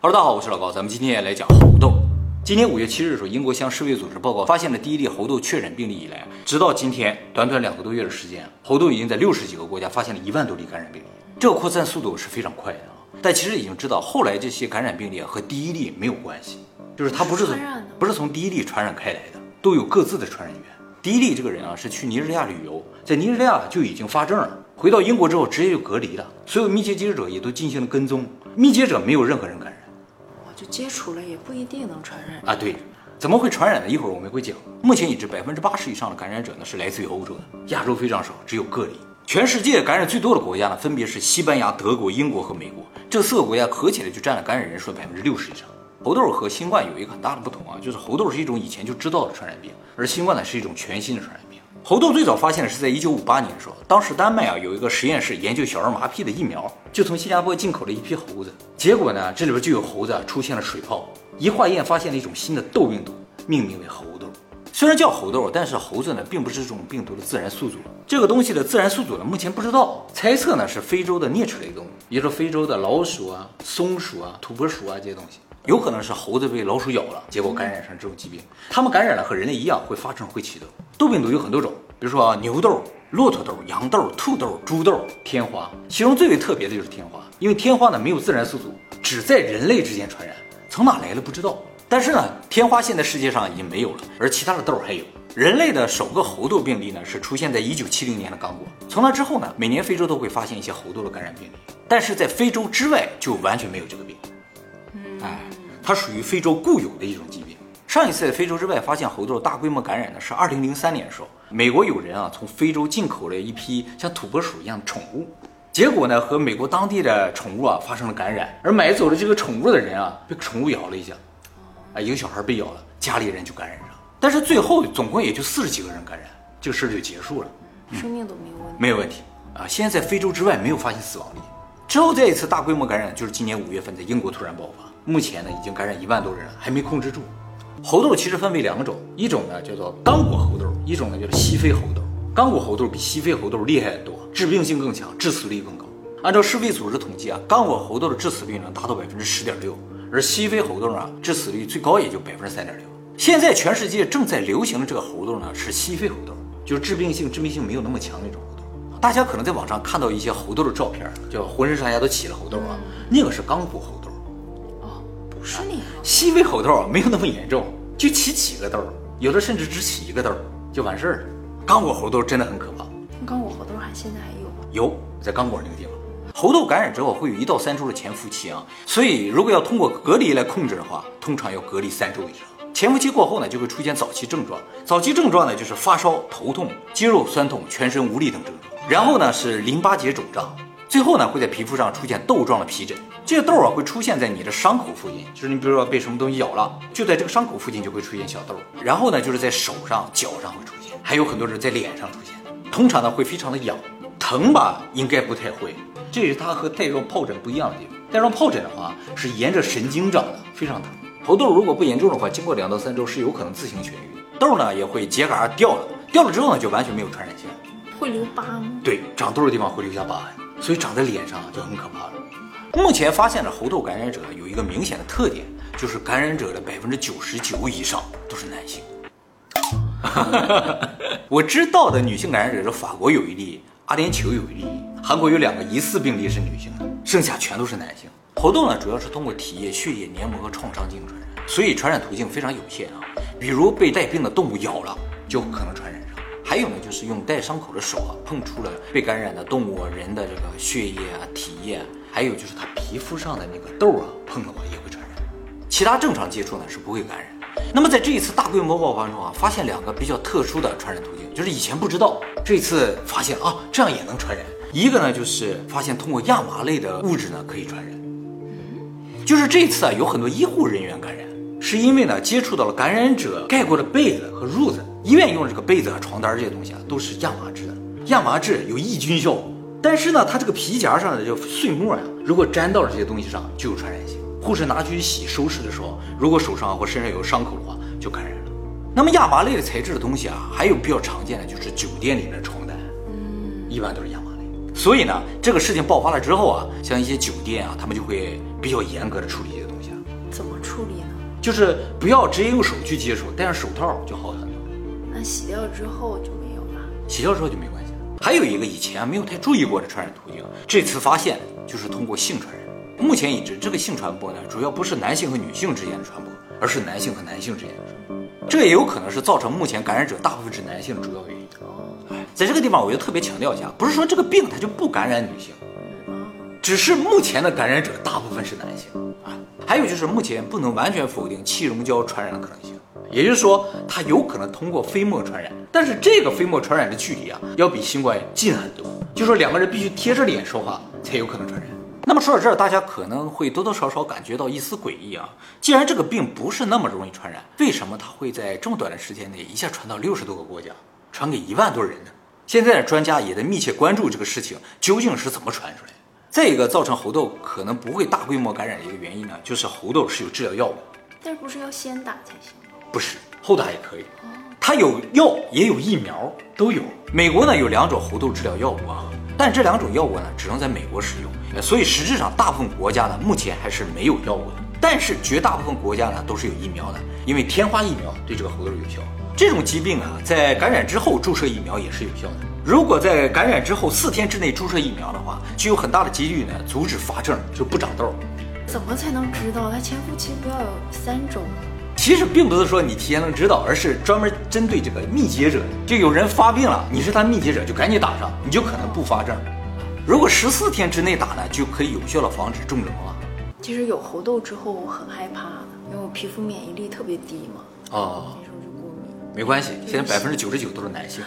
Hello，大家好，我是老高，咱们今天也来讲猴痘。今年五月七日的时候，英国向世卫组织报告，发现了第一例猴痘确诊病例以来，直到今天短短两个多月的时间，猴痘已经在六十几个国家发现了一万多例感染病例，这个扩散速度是非常快的啊。但其实已经知道，后来这些感染病例和第一例没有关系，就是它不是从不是从第一例传染开来的，都有各自的传染源。第一例这个人啊是去尼日利亚旅游，在尼日利亚就已经发症了，回到英国之后直接就隔离了，所有密切接触者也都进行了跟踪，密接者没有任何人感染。就接触了，也不一定能传染。啊，对，怎么会传染呢？一会儿我们会讲。目前已知百分之八十以上的感染者呢是来自于欧洲的，亚洲非常少，只有个例。全世界感染最多的国家呢，分别是西班牙、德国、英国和美国，这四个国家合起来就占了感染人数的百分之六十以上。猴痘和新冠有一个很大的不同啊，就是猴痘是一种以前就知道的传染病，而新冠呢是一种全新的传染病。猴痘最早发现是在一九五八年的时候，当时丹麦啊有一个实验室研究小儿麻痹的疫苗，就从新加坡进口了一批猴子，结果呢这里边就有猴子啊出现了水泡，一化验发现了一种新的痘病毒，命名为猴痘。虽然叫猴痘，但是猴子呢并不是这种病毒的自然宿主，这个东西的自然宿主呢目前不知道，猜测呢是非洲的啮齿类动物，也就是非洲的老鼠啊、松鼠啊、土拨鼠啊这些东西。有可能是猴子被老鼠咬了，结果感染上这种疾病。它们感染了和人类一样会发生会起痘。痘病毒有很多种，比如说啊牛痘、骆驼痘、羊痘、兔痘、猪痘、天花。其中最为特别的就是天花，因为天花呢没有自然宿主，只在人类之间传染，从哪来的不知道。但是呢，天花现在世界上已经没有了，而其他的痘还有。人类的首个猴痘病例呢是出现在1970年的刚果，从那之后呢，每年非洲都会发现一些猴痘的感染病例，但是在非洲之外就完全没有这个病。哎，它属于非洲固有的一种疾病。上一次在非洲之外发现猴痘大规模感染呢，是二零零三年的时候，美国有人啊从非洲进口了一批像土拨鼠一样的宠物，结果呢和美国当地的宠物啊发生了感染，而买走了这个宠物的人啊被宠物咬了一下，啊一个小孩被咬了，家里人就感染上，但是最后总共也就四十几个人感染，这个事儿就结束了。生命都没有问题。没有问题啊。现在在非洲之外没有发现死亡率。之后再一次大规模感染就是今年五月份在英国突然爆发，目前呢已经感染一万多人了，还没控制住。猴痘其实分为两种，一种呢叫做刚果猴痘，一种呢叫做西非猴痘。刚果猴痘比西非猴痘厉害得多，致病性更强，致死率更高。按照世卫组织统计啊，刚果猴痘的致死率能达到百分之十点六，而西非猴痘啊致死率最高也就百分之三点六。现在全世界正在流行的这个猴痘呢是西非猴痘，就是致病性致命性没有那么强那种猴痘。大家可能在网上看到一些猴痘的照片，就浑身上下都起了猴痘啊，那个是刚果猴痘。哦，不是那个。西非猴痘啊没有那么严重，就起几个痘儿，有的甚至只起一个痘儿就完事儿了。刚果猴痘真的很可怕，刚果猴痘还现在还有吗？有在刚果那个地方。猴痘感染之后会有一到三周的潜伏期啊，所以如果要通过隔离来控制的话，通常要隔离三周以上。潜伏期过后呢，就会出现早期症状。早期症状呢就是发烧、头痛、肌肉酸痛、全身无力等症状。然后呢是淋巴结肿胀，最后呢会在皮肤上出现痘状的皮疹。这些痘啊会出现在你的伤口附近，就是你比如说被什么东西咬了，就在这个伤口附近就会出现小痘。然后呢就是在手上、脚上会出现，还有很多人在脸上出现。通常呢会非常的痒，疼吧应该不太会。这也是它和带状疱疹不一样的地方。带状疱疹的话是沿着神经长的，非常疼。猴痘如果不严重的话，经过两到三周是有可能自行痊愈。痘呢也会秸秆掉了，掉了之后呢就完全没有传染性。会留疤吗？对，长痘的地方会留下疤痕，所以长在脸上就很可怕了。目前发现的猴痘感染者有一个明显的特点，就是感染者的百分之九十九以上都是男性。我知道的女性感染者是法国有一例，阿联酋有一例，韩国有两个疑似病例是女性的，剩下全都是男性。猴痘呢，主要是通过体液、血液、黏膜和创伤进行传染，所以传染途径非常有限啊。比如被带病的动物咬了，就可能传染。还有呢，就是用带伤口的手啊，碰触了被感染的动物、人的这个血液啊、体液啊，还有就是它皮肤上的那个痘啊，碰的话也会传染。其他正常接触呢是不会感染。那么在这一次大规模爆发中啊，发现两个比较特殊的传染途径，就是以前不知道，这次发现啊，这样也能传染。一个呢就是发现通过亚麻类的物质呢可以传染，就是这次啊有很多医护人员感染，是因为呢接触到了感染者盖过的被子和褥子，医院用的这个被子啊床单这些东西啊都是亚麻质的，亚麻质有抑菌效果，但是呢它这个皮夹上的这个碎末呀，如果粘到了这些东西上就有传染性。护士拿去洗收拾的时候，如果手上或身上有伤口的话，就感染了。那么亚麻类的材质的东西啊，还有比较常见的就是酒店里面的床单，嗯一般都是亚麻类。所以呢，这个事情爆发了之后啊，像一些酒店啊，他们就会比较严格的处理这些东西。啊，怎么处理呢？就是不要直接用手去接触，戴上手套就好很多。那洗掉之后就没有了。洗掉之后就没关系了。还有一个以前没有太注意过的传染途径，这次发现就是通过性传染。目前已知，这个性传播呢，主要不是男性和女性之间的传播，而是男性和男性之间的传播。这也有可能是造成目前感染者大部分是男性的主要原因。哎，在这个地方，我就特别强调一下，不是说这个病它就不感染女性，只是目前的感染者大部分是男性啊。还有就是目前不能完全否定气溶胶传染的可能性，也就是说它有可能通过飞沫传染，但是这个飞沫传染的距离啊，要比新冠近很多，就说两个人必须贴着脸说话才有可能传染。那么说到这儿，大家可能会多多少少感觉到一丝诡异啊。既然这个病不是那么容易传染，为什么它会在这么短的时间内一下传到六十多个国家，传给一万多人呢？现在的专家也在密切关注这个事情究竟是怎么传出来。再一个，造成猴痘可能不会大规模感染的一个原因呢，就是猴痘是有治疗药物，但是不是要先打才行？不是后打也可以，它有药也有疫苗都有。美国呢有两种猴痘治疗药物啊。但这两种药物呢，只能在美国使用，所以实质上大部分国家呢，目前还是没有药物的。但是绝大部分国家呢，都是有疫苗的，因为天花疫苗对这个猴痘有效。这种疾病啊，在感染之后注射疫苗也是有效的。如果在感染之后四天之内注射疫苗的话，就有很大的几率呢，阻止发症，就不长痘。怎么才能知道它潜伏期不要有三周？其实并不是说你提前能知道，而是专门针对这个密接者，就有人发病了，你是他密接者，就赶紧打上，你就可能不发症。如果十四天之内打呢，就可以有效的防止重症了。其实有猴痘之后，我很害怕的，因为我皮肤免疫力特别低嘛。哦，那时候就过敏。没关系，现在百分之九十九都是男性。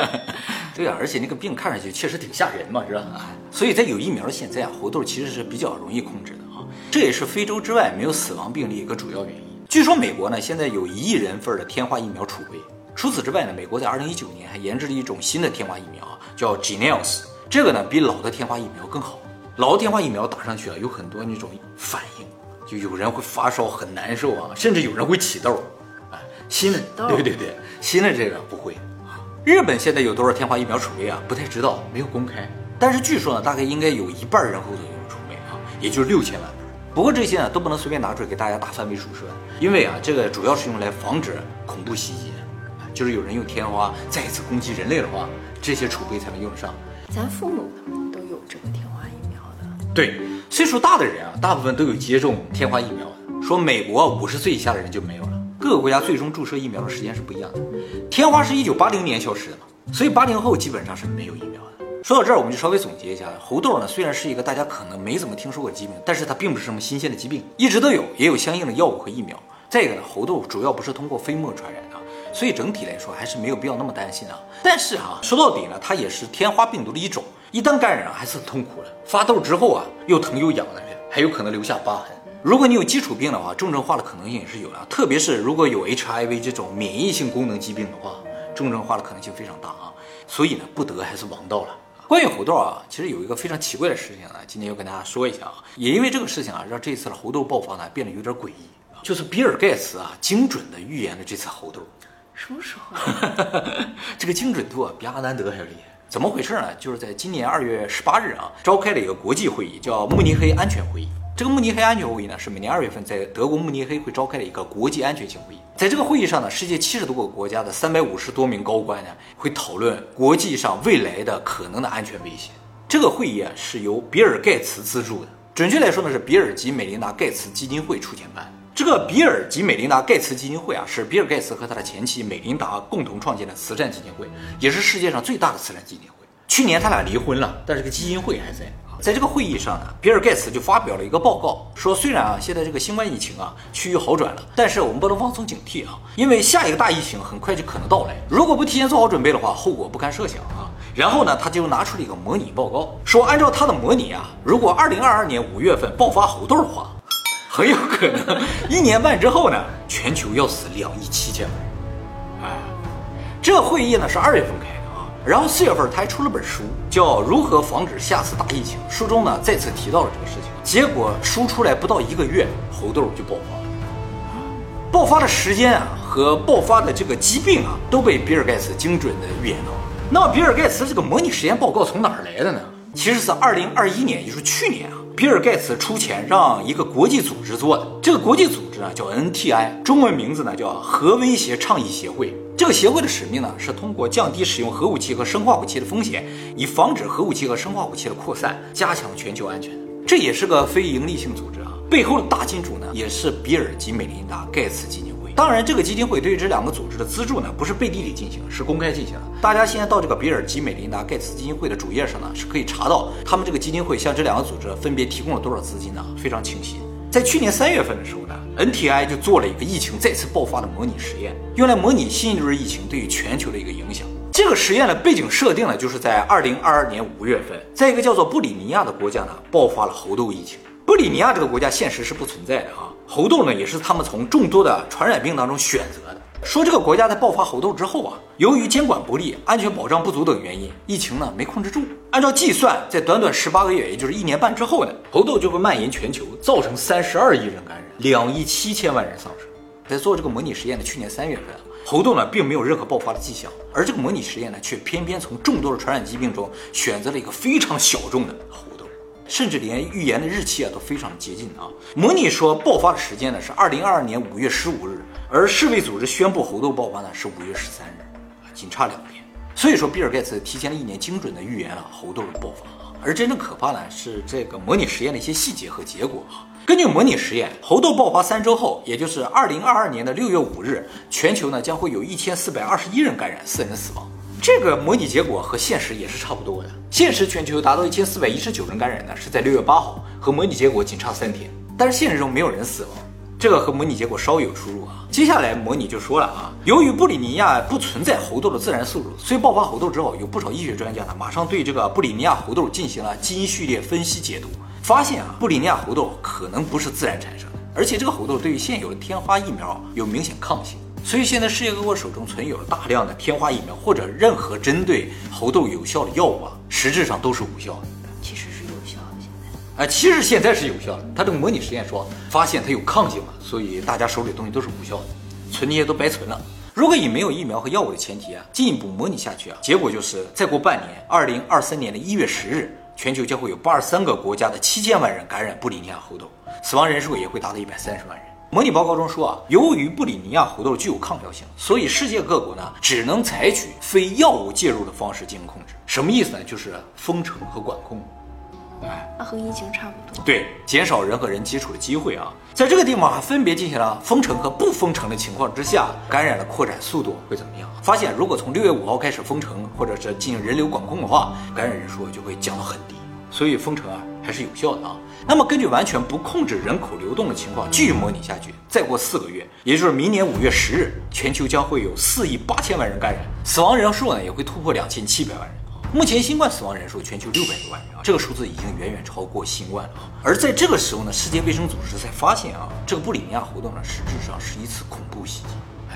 对啊，而且那个病看上去确实挺吓人嘛，是吧？所以在有疫苗的现在啊，猴痘其实是比较容易控制的啊，这也是非洲之外没有死亡病例一个主要原因。据说美国呢现在有一亿人份的天花疫苗储备。除此之外呢，美国在二零一九年还研制了一种新的天花疫苗啊，叫 g e n e l s 这个呢比老的天花疫苗更好。老的天花疫苗打上去啊，有很多那种反应，就有人会发烧很难受啊，甚至有人会起痘。啊，新的对对对，新的这个不会。日本现在有多少天花疫苗储备啊？不太知道，没有公开。但是据说呢，大概应该有一半人口左右储备啊，也就是六千万。不过这些呢都不能随便拿出来给大家打范围数射，因为啊这个主要是用来防止恐怖袭击，就是有人用天花再次攻击人类的话，这些储备才能用得上。咱父母他们都有这个天花疫苗的，对，岁数大的人啊，大部分都有接种天花疫苗的。说美国五十岁以下的人就没有了，各个国家最终注射疫苗的时间是不一样的。天花是一九八零年消失的，所以八零后基本上是没有疫苗。说到这儿，我们就稍微总结一下，猴痘呢虽然是一个大家可能没怎么听说过疾病，但是它并不是什么新鲜的疾病，一直都有，也有相应的药物和疫苗。再一个呢，猴痘主要不是通过飞沫传染的，所以整体来说还是没有必要那么担心啊。但是啊，说到底呢，它也是天花病毒的一种，一旦感染还是很痛苦的。发痘之后啊，又疼又痒的，还有可能留下疤痕。如果你有基础病的话，重症化的可能性也是有的，特别是如果有 HIV 这种免疫性功能疾病的话，重症化的可能性非常大啊。所以呢，不得还是王道了。关于猴痘啊，其实有一个非常奇怪的事情呢，今天要跟大家说一下啊。也因为这个事情啊，让这次的猴痘爆发呢变得有点诡异。就是比尔盖茨啊，精准的预言了这次猴痘。什么时候？这个精准度啊，比阿南德还要厉害。怎么回事呢？就是在今年二月十八日啊，召开了一个国际会议，叫慕尼黑安全会议。这个慕尼黑安全会议呢，是每年二月份在德国慕尼黑会召开的一个国际安全性会议。在这个会议上呢，世界七十多个国家的三百五十多名高官呢，会讨论国际上未来的可能的安全威胁。这个会议啊，是由比尔盖茨资助的，准确来说呢，是比尔及美琳达盖茨基金会出钱办。这个比尔及美琳达盖茨基金会啊，是比尔盖茨和他的前妻美琳达共同创建的慈善基金会，也是世界上最大的慈善基金会。去年他俩离婚了，但是这个基金会还在。在这个会议上呢，比尔盖茨就发表了一个报告，说虽然啊现在这个新冠疫情啊趋于好转了，但是我们不能放松警惕啊，因为下一个大疫情很快就可能到来，如果不提前做好准备的话，后果不堪设想啊。然后呢，他就拿出了一个模拟报告，说按照他的模拟啊，如果二零二二年五月份爆发猴痘的话，很有可能一年半之后呢，全球要死两亿七千万人。哎，这会议呢是二月份开。然后四月份他还出了本书，叫《如何防止下次大疫情》。书中呢再次提到了这个事情。结果书出来不到一个月，猴痘就爆发了。爆发的时间啊和爆发的这个疾病啊都被比尔盖茨精准的预言到了。那么比尔盖茨这个模拟实验报告从哪儿来的呢？其实是二零二一年，也就是去年啊，比尔盖茨出钱让一个国际组织做的。这个国际组织呢叫 NTI，中文名字呢叫核威胁倡议协会。这个协会的使命呢是通过降低使用核武器和生化武器的风险，以防止核武器和生化武器的扩散，加强全球安全。这也是个非营利性组织啊，背后的大金主呢也是比尔及美琳达盖茨基金会。当然，这个基金会对于这两个组织的资助呢不是背地里进行，是公开进行的。大家现在到这个比尔及美琳达盖茨基金会的主页上呢是可以查到他们这个基金会向这两个组织分别提供了多少资金呢？非常清晰。在去年三月份的时候呢，NTI 就做了一个疫情再次爆发的模拟实验，用来模拟新一轮疫情对于全球的一个影响。这个实验的背景设定呢，就是在二零二二年五月份，在一个叫做布里尼亚的国家呢，爆发了猴痘疫情。布里尼亚这个国家现实是不存在的啊，猴痘呢也是他们从众多的传染病当中选择的。说这个国家在爆发猴痘之后啊，由于监管不力、安全保障不足等原因，疫情呢没控制住。按照计算，在短短十八个月，也就是一年半之后呢，猴痘就会蔓延全球，造成三十二亿人感染，两亿七千万人丧生。在做这个模拟实验的去年三月份，猴痘呢并没有任何爆发的迹象，而这个模拟实验呢，却偏偏从众多的传染疾病中选择了一个非常小众的猴。甚至连预言的日期啊都非常接近啊！模拟说爆发的时间呢是二零二二年五月十五日，而世卫组织宣布猴痘爆发呢是五月十三日，啊，仅差两天。所以说，比尔盖茨提前了一年，精准的预言了猴痘的爆发！而真正可怕的是这个模拟实验的一些细节和结果啊。根据模拟实验，猴痘爆发三周后，也就是二零二二年的六月五日，全球呢将会有一千四百二十一人感染，四人死亡。这个模拟结果和现实也是差不多的。现实全球达到一千四百一十九人感染呢，是在六月八号，和模拟结果仅差三天。但是现实中没有人死亡，这个和模拟结果稍有出入啊。接下来模拟就说了啊，由于布里尼亚不存在猴痘的自然宿主，所以爆发猴痘之后，有不少医学专家呢，马上对这个布里尼亚猴痘进行了基因序列分析解读，发现啊，布里尼亚猴痘可能不是自然产生的，而且这个猴痘对于现有的天花疫苗有明显抗性。所以现在世界各国手中存有了大量的天花疫苗，或者任何针对猴痘有效的药物啊，实质上都是无效的。其实是有效的，现在啊，其实现在是有效的。他这个模拟实验说，发现它有抗性了，所以大家手里东西都是无效的，存那些都白存了。如果以没有疫苗和药物的前提啊，进一步模拟下去啊，结果就是再过半年，二零二三年的一月十日，全球将会有八十三个国家的七千万人感染布里尼亚猴痘，死亡人数也会达到一百三十万人。模拟报告中说啊，由于布里尼亚猴痘具有抗药性，所以世界各国呢只能采取非药物介入的方式进行控制。什么意思呢？就是封城和管控。哎，那和疫情差不多。对，减少人和人接触的机会啊。在这个地方还分别进行了封城和不封城的情况之下，感染的扩展速度会怎么样？发现如果从六月五号开始封城，或者是进行人流管控的话，感染人数就会降到很低。所以封城啊还是有效的啊。那么，根据完全不控制人口流动的情况继续模拟下去，再过四个月，也就是明年五月十日，全球将会有四亿八千万人感染，死亡人数呢也会突破两千七百万人。目前新冠死亡人数全球六百多万人啊，这个数字已经远远超过新冠了。而在这个时候呢，世界卫生组织才发现啊，这个布里尼亚活动呢实质上是一次恐怖袭击。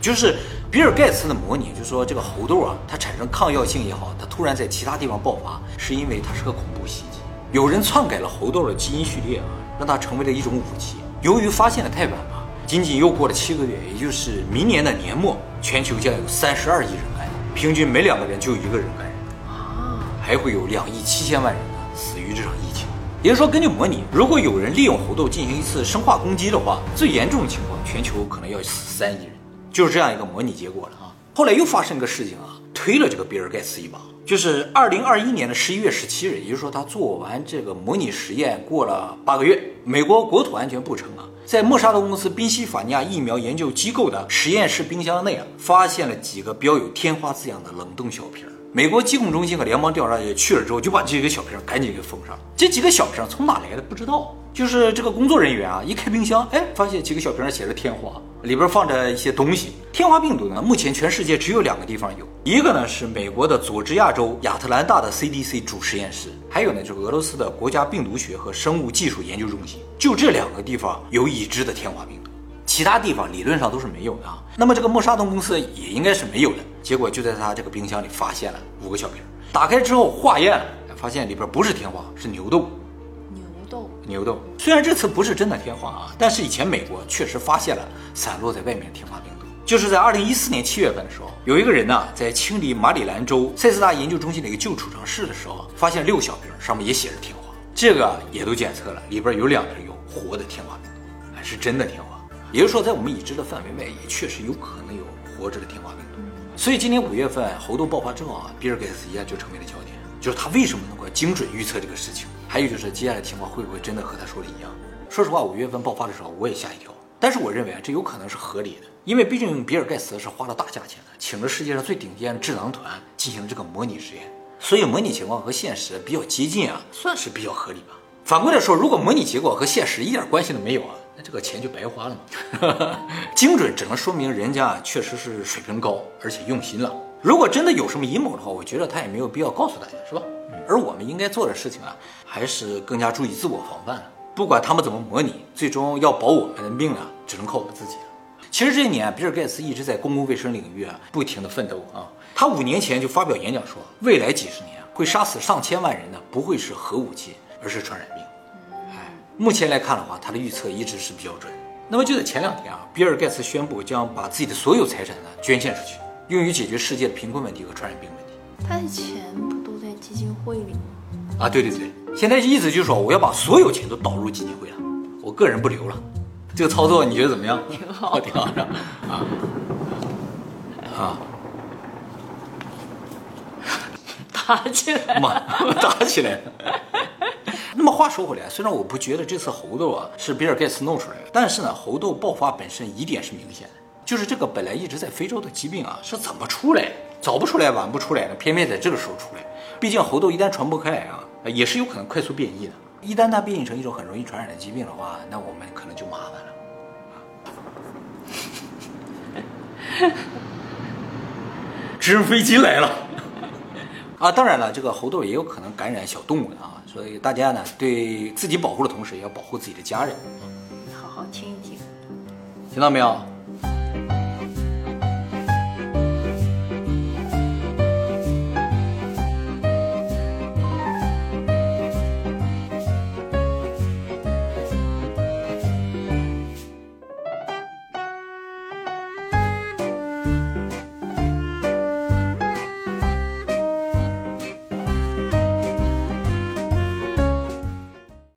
就是比尔盖茨的模拟，就说这个猴痘啊，它产生抗药性也好，它突然在其他地方爆发，是因为它是个恐怖袭击。有人篡改了猴痘的基因序列啊，让它成为了一种武器。由于发现的太晚了，仅仅又过了七个月，也就是明年的年末，全球将有三十二亿人感染，平均每两个人就有一个人感染啊，还会有两亿七千万人呢死于这场疫情。也就是说，根据模拟，如果有人利用猴痘进行一次生化攻击的话，最严重的情况，全球可能要死三亿人，就是这样一个模拟结果了啊。后来又发生一个事情啊，推了这个比尔盖茨一把。就是二零二一年的十一月十七日，也就是说他做完这个模拟实验过了八个月，美国国土安全部称啊，在莫沙特公司宾夕法尼亚疫苗研究机构的实验室冰箱内啊，发现了几个标有天花字样的冷冻小瓶儿。美国疾控中心和联邦调查局去了之后，就把这几个小瓶赶紧给封上。这几个小瓶从哪来的不知道，就是这个工作人员啊，一开冰箱，哎，发现几个小瓶上写着天花。里边放着一些东西。天花病毒呢，目前全世界只有两个地方有，一个呢是美国的佐治亚州亚特兰大的 CDC 主实验室，还有呢就是俄罗斯的国家病毒学和生物技术研究中心。就这两个地方有已知的天花病毒，其他地方理论上都是没有的啊。那么这个默沙东公司也应该是没有的。结果就在他这个冰箱里发现了五个小瓶，打开之后化验了，发现里边不是天花，是牛痘。牛痘牛痘虽然这次不是真的天花啊，但是以前美国确实发现了散落在外面的天花病毒。就是在二零一四年七月份的时候，有一个人呢在清理马里兰州塞斯达研究中心的一个旧储藏室的时候，发现六小瓶上面也写着天花。这个也都检测了，里边有两瓶有活的天花病毒，还是真的天花。也就是说，在我们已知的范围内，也确实有可能有活着的天花病毒。所以今年五月份猴痘爆发之后啊，比尔盖茨一下就成为了焦点，就是他为什么能够精准预测这个事情？还有就是接下来情况会不会真的和他说的一样？说实话，五月份爆发的时候我也吓一跳，但是我认为啊，这有可能是合理的，因为毕竟比尔盖茨是花了大价钱的，请了世界上最顶尖的智囊团进行了这个模拟实验，所以模拟情况和现实比较接近啊，算是比较合理吧。反过来说，如果模拟结果和现实一点关系都没有啊？那这个钱就白花了嘛？精准只能说明人家确实是水平高，而且用心了。如果真的有什么阴谋的话，我觉得他也没有必要告诉大家，是吧？而我们应该做的事情啊，还是更加注意自我防范了。不管他们怎么模拟，最终要保我们的命啊，只能靠我们自己了。其实这一年，比尔盖茨一直在公共卫生领域啊，不停的奋斗啊。他五年前就发表演讲说，未来几十年会杀死上千万人的，不会是核武器，而是传染病。目前来看的话，他的预测一直是比较准。那么就在前两天啊，比尔盖茨宣布将把自己的所有财产呢捐献出去，用于解决世界的贫困问题和传染病问题。他的钱不都在基金会里吗？啊，对对对，现在意思就是说我要把所有钱都导入基金会了，我个人不留了。这个操作你觉得怎么样？挺好，挺好的啊啊！打起来，妈，打起来。那么话说回来，虽然我不觉得这次猴痘啊是比尔盖茨弄出来的，但是呢，猴痘爆发本身疑点是明显的，就是这个本来一直在非洲的疾病啊是怎么出来，早不出来晚不出来的？偏偏在这个时候出来。毕竟猴痘一旦传播开来啊，也是有可能快速变异的。一旦它变异成一种很容易传染的疾病的话，那我们可能就麻烦了。直升飞机来了啊！当然了，这个猴痘也有可能感染小动物的啊。所以大家呢，对自己保护的同时，也要保护自己的家人。好好听一听，听到没有？